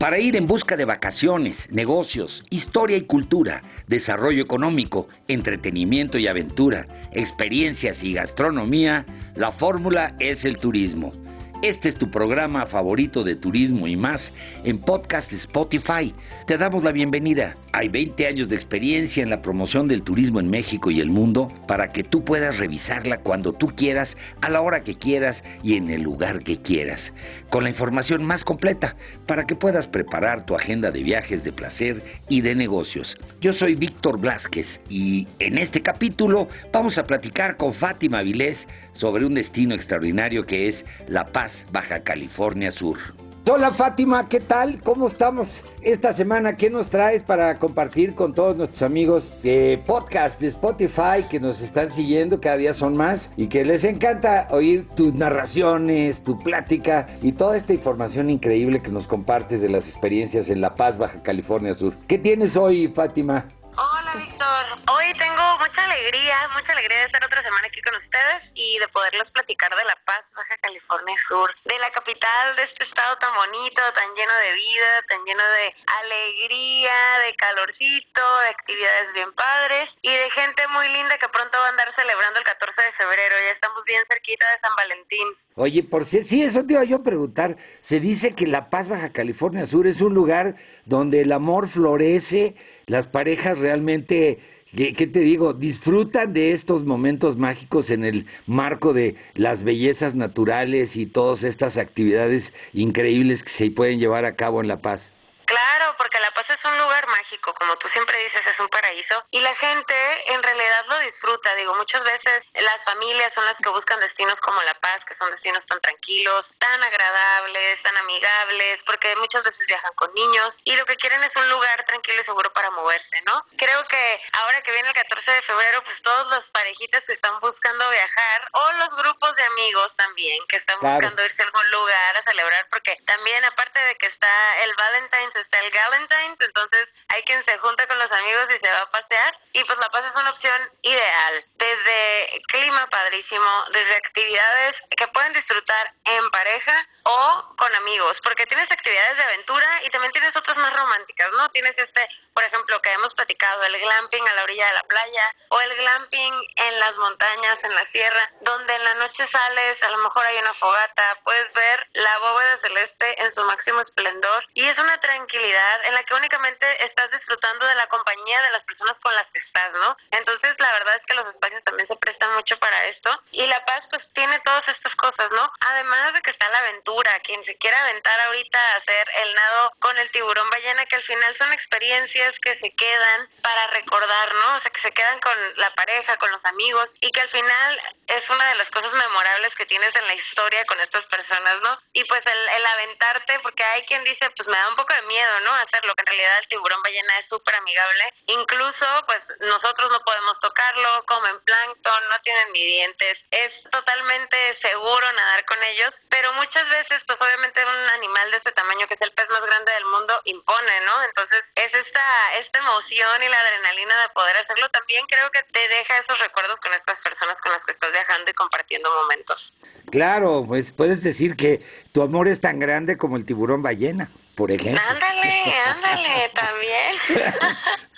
para ir en busca de vacaciones, negocios, historia y cultura, desarrollo económico, entretenimiento y aventura, experiencias y gastronomía, la fórmula es el turismo. Este es tu programa favorito de turismo y más en podcast Spotify. Te damos la bienvenida. Hay 20 años de experiencia en la promoción del turismo en México y el mundo para que tú puedas revisarla cuando tú quieras, a la hora que quieras y en el lugar que quieras. Con la información más completa para que puedas preparar tu agenda de viajes de placer y de negocios. Yo soy Víctor Blasquez y en este capítulo vamos a platicar con Fátima Vilés sobre un destino extraordinario que es La Paz, Baja California Sur. Hola Fátima, ¿qué tal? ¿Cómo estamos esta semana? ¿Qué nos traes para compartir con todos nuestros amigos de podcast de Spotify que nos están siguiendo, cada día son más y que les encanta oír tus narraciones, tu plática y toda esta información increíble que nos compartes de las experiencias en La Paz, Baja California Sur? ¿Qué tienes hoy, Fátima? Hola Víctor, hoy tengo mucha alegría, mucha alegría de estar otra semana aquí con ustedes y de poderles platicar de La Paz, Baja California Sur, de la capital de este estado tan bonito, tan lleno de vida, tan lleno de alegría, de calorcito, de actividades bien padres y de gente muy linda que pronto va a andar celebrando el 14 de febrero, ya estamos bien cerquita de San Valentín. Oye, por si, sí, eso te iba yo a preguntar, se dice que La Paz, Baja California Sur es un lugar donde el amor florece, las parejas realmente, ¿qué, te digo? Disfrutan de estos momentos mágicos en el marco de las bellezas naturales y todas estas actividades increíbles que se pueden llevar a cabo en La Paz. Claro, porque La Paz es un lugar mágico, como tú siempre dices, es un paraíso y la gente en realidad lo disfruta. Digo, muchas veces las familias son las que buscan destinos como La Paz, que son destinos tan tranquilos, tan agradables, tan amigables, porque muchas veces viajan con niños y lo que quieren es un lugar tranquilo y seguro para moverse, ¿no? Creo que ahora que viene el 14 de febrero, pues todos los parejitas que están buscando viajar o los grupos de amigos también que están buscando irse a algún lugar a celebrar, porque también aparte de que está el Valentine's está el Galentine's, entonces hay quien se junta con los amigos y se va a pasear y pues La Paz es una opción ideal, desde clima padrísimo, desde actividades que pueden disfrutar en pareja o con amigos, porque tienes actividades de aventura y también tienes otras más románticas, ¿no? Tienes este, por ejemplo, que hemos platicado, el glamping a la orilla de la playa o el glamping en las montañas, en la sierra, donde en la noche sales, a lo mejor hay una fogata, puedes ver la bóveda celeste en su máximo esplendor y es una tranquilidad en la que únicamente estás disfrutando de la compañía de las personas con las que estás, ¿no? Entonces, la verdad es que los espacios también se mucho para esto y La Paz pues tiene todas estas cosas, ¿no? Además de que está la aventura, quien se quiera aventar ahorita a hacer el nado con el tiburón ballena, que al final son experiencias que se quedan para recordar, ¿no? O sea, que se quedan con la pareja, con los amigos y que al final es una de las cosas memorables que tienes en la historia con estas personas, ¿no? Y pues el, el aventarte, porque hay quien dice, pues me da un poco de miedo, ¿no? Hacerlo, que en realidad el tiburón ballena es súper amigable. Incluso, pues nosotros no podemos tocarlo, comen plancton, no tienen ni dientes. Es totalmente seguro nadar con ellos, pero muchas veces, pues obviamente un animal de este tamaño, que es el pez más grande del mundo, impone, ¿no? Entonces es esta, esta emoción y la adrenalina de poder hacerlo. También creo que te deja esos recuerdos con estas personas con las que estás viajando y compartiendo momentos. Claro, pues puedes decir que tu amor es tan grande como el tiburón ballena por ejemplo. Ándale, ándale, también.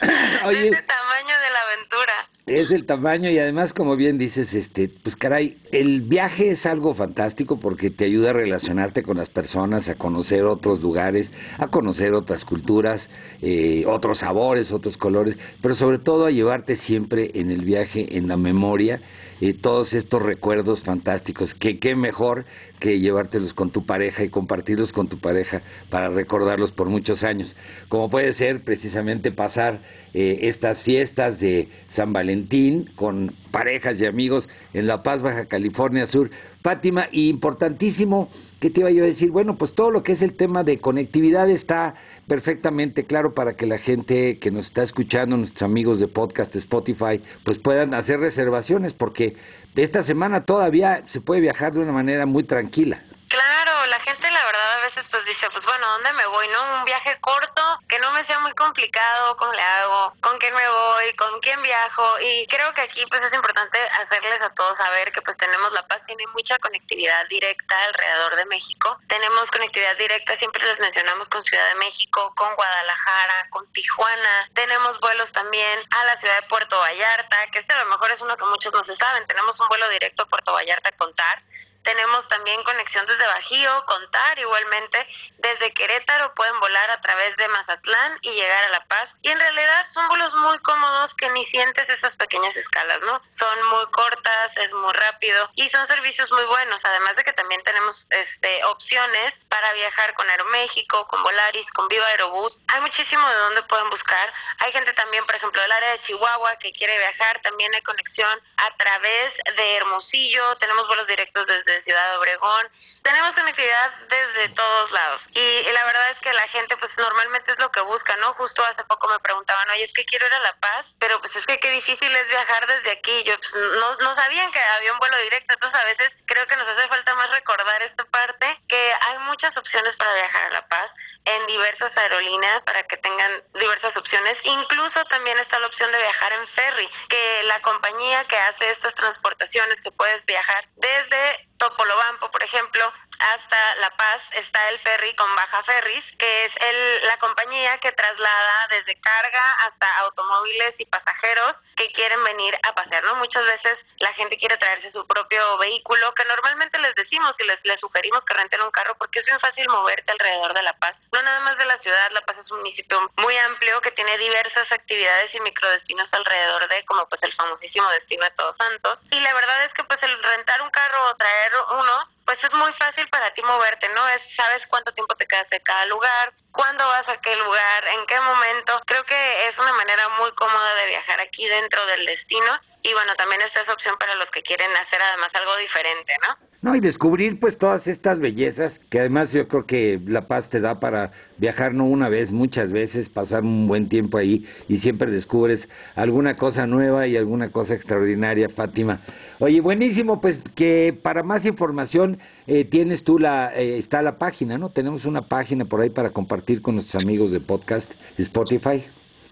Oye, es el tamaño de la aventura. Es el tamaño y además, como bien dices, este, pues caray, el viaje es algo fantástico porque te ayuda a relacionarte con las personas, a conocer otros lugares, a conocer otras culturas, eh, otros sabores, otros colores, pero sobre todo a llevarte siempre en el viaje, en la memoria, eh, todos estos recuerdos fantásticos. Que qué mejor que llevártelos con tu pareja y compartirlos con tu pareja para recordarlos por muchos años. Como puede ser precisamente pasar eh, estas fiestas de San Valentín con parejas y amigos en La Paz, Baja California Sur. Fátima, y importantísimo, ¿qué te iba yo a decir? Bueno, pues todo lo que es el tema de conectividad está perfectamente claro para que la gente que nos está escuchando, nuestros amigos de podcast Spotify, pues puedan hacer reservaciones, porque esta semana todavía se puede viajar de una manera muy tranquila. Claro, la gente la verdad veces pues dice, pues bueno, ¿dónde me voy? ¿No? Un viaje corto, que no me sea muy complicado, ¿cómo le hago? ¿Con quién me voy? ¿Con quién viajo? Y creo que aquí pues es importante hacerles a todos saber que pues tenemos La Paz, tiene mucha conectividad directa alrededor de México. Tenemos conectividad directa, siempre les mencionamos con Ciudad de México, con Guadalajara, con Tijuana. Tenemos vuelos también a la ciudad de Puerto Vallarta, que este a lo mejor es uno que muchos no se saben. Tenemos un vuelo directo a Puerto Vallarta a contar tenemos también conexión desde Bajío, Contar igualmente. Desde Querétaro pueden volar a través de Mazatlán y llegar a La Paz. Y en realidad son vuelos muy cómodos que ni sientes esas pequeñas escalas, ¿no? Son muy cortas, es muy rápido y son servicios muy buenos. Además de que también tenemos este opciones para viajar con Aeroméxico, con Volaris, con Viva Aerobús. Hay muchísimo de dónde pueden buscar. Hay gente también, por ejemplo, del área de Chihuahua que quiere viajar. También hay conexión a través de Hermosillo. Tenemos vuelos directos desde de Ciudad Obregón. Tenemos conectividad desde todos lados y, la verdad es que la gente pues normalmente es lo que busca, ¿no? Justo hace poco me preguntaban, oye, es que quiero ir a La Paz, pero pues es que qué difícil es viajar desde aquí. Yo pues, no, no sabían que había un vuelo directo, entonces a veces creo que nos hace falta más recordar esta parte, que hay muchas opciones para viajar a La Paz en diversas aerolíneas para que tengan diversas opciones. Incluso también está la opción de viajar en ferry, que la compañía que hace estas transportaciones, que puedes viajar desde Topolobampo, por ejemplo, hasta La Paz está el ferry con Baja Ferries, que es el, la compañía que traslada desde carga hasta automóviles y pasajeros que quieren venir a pasear, ¿no? Muchas veces la gente quiere traerse su propio vehículo, que normalmente les decimos y les, les sugerimos que renten un carro porque es bien fácil moverte alrededor de La Paz. No nada más de la ciudad, La Paz es un municipio muy amplio que tiene diversas actividades y microdestinos alrededor de, como pues el famosísimo destino de Todos Santos. Y la verdad es que pues el rentar un carro o traer uno pues es muy fácil para ti moverte, ¿no? Es sabes cuánto tiempo te quedas de cada lugar, cuándo vas a qué lugar, en qué momento. Creo que es una manera muy cómoda de viajar aquí dentro del destino y bueno, también está esa opción para los que quieren hacer además algo diferente, ¿no? No, y descubrir pues todas estas bellezas que además yo creo que La Paz te da para viajar no una vez, muchas veces, pasar un buen tiempo ahí y siempre descubres alguna cosa nueva y alguna cosa extraordinaria, Fátima. Oye, buenísimo, pues que para más información eh, tienes tú la, eh, está la página, ¿no? Tenemos una página por ahí para compartir con nuestros amigos de podcast Spotify.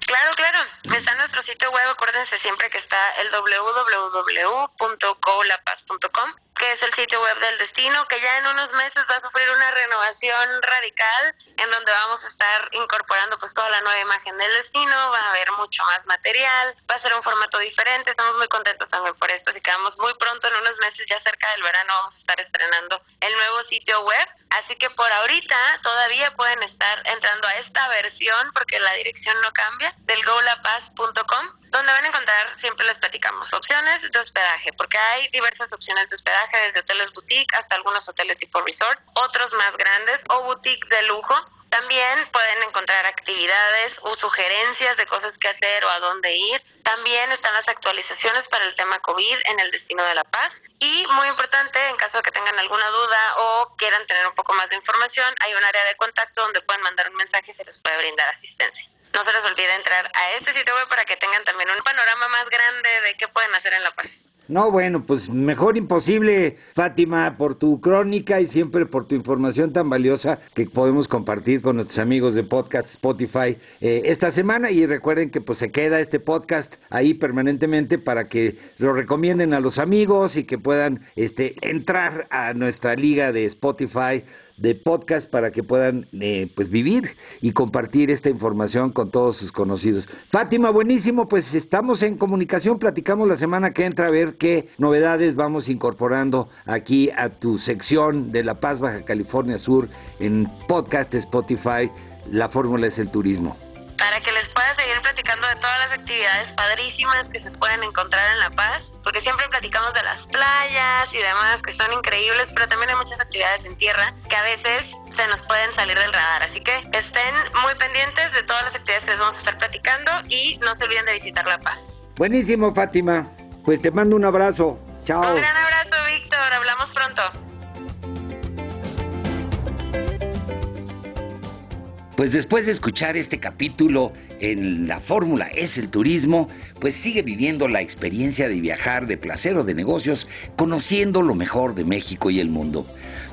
Claro, claro. Está en nuestro sitio web, acuérdense siempre que está el www.golapaz.com que es el sitio web del destino, que ya en unos meses va a sufrir una renovación radical, en donde vamos a estar incorporando pues toda la nueva imagen del destino, va a haber mucho más material, va a ser un formato diferente, estamos muy contentos también por esto, así que vamos muy pronto, en unos meses ya cerca del verano vamos a estar estrenando el nuevo sitio web, así que por ahorita todavía pueden estar entrando a esta versión, porque la dirección no cambia, del golapaz.com, donde van a encontrar, siempre les platicamos, opciones de hospedaje, porque hay diversas opciones de hospedaje, desde hoteles boutique hasta algunos hoteles tipo resort, otros más grandes o boutiques de lujo. También pueden encontrar actividades o sugerencias de cosas que hacer o a dónde ir. También están las actualizaciones para el tema COVID en el destino de La Paz. Y muy importante, en caso de que tengan alguna duda o quieran tener un poco más de información, hay un área de contacto donde pueden mandar un mensaje y se les puede brindar asistencia no se les olvide entrar a este sitio web para que tengan también un panorama más grande de qué pueden hacer en La Paz. No, bueno, pues mejor imposible, Fátima, por tu crónica y siempre por tu información tan valiosa que podemos compartir con nuestros amigos de podcast Spotify eh, esta semana. Y recuerden que pues se queda este podcast ahí permanentemente para que lo recomienden a los amigos y que puedan este, entrar a nuestra liga de Spotify de podcast para que puedan eh, pues vivir y compartir esta información con todos sus conocidos. Fátima, buenísimo, pues estamos en comunicación, platicamos la semana que entra a ver qué novedades vamos incorporando aquí a tu sección de La Paz, Baja California Sur en podcast Spotify. La fórmula es el turismo para que les pueda seguir platicando de todas las actividades padrísimas que se pueden encontrar en La Paz, porque siempre platicamos de las playas y demás que son increíbles, pero también hay muchas actividades en tierra que a veces se nos pueden salir del radar. Así que estén muy pendientes de todas las actividades que les vamos a estar platicando y no se olviden de visitar La Paz. Buenísimo, Fátima. Pues te mando un abrazo. Chao. Un gran abrazo, Víctor. Hablamos pronto. Pues después de escuchar este capítulo en La Fórmula es el turismo, pues sigue viviendo la experiencia de viajar de placer o de negocios, conociendo lo mejor de México y el mundo.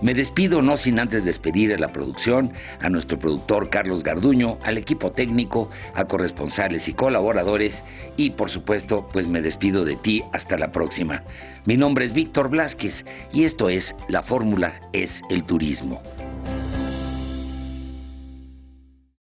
Me despido no sin antes despedir a la producción, a nuestro productor Carlos Garduño, al equipo técnico, a corresponsales y colaboradores y por supuesto pues me despido de ti hasta la próxima. Mi nombre es Víctor Blasquez y esto es La Fórmula es el Turismo.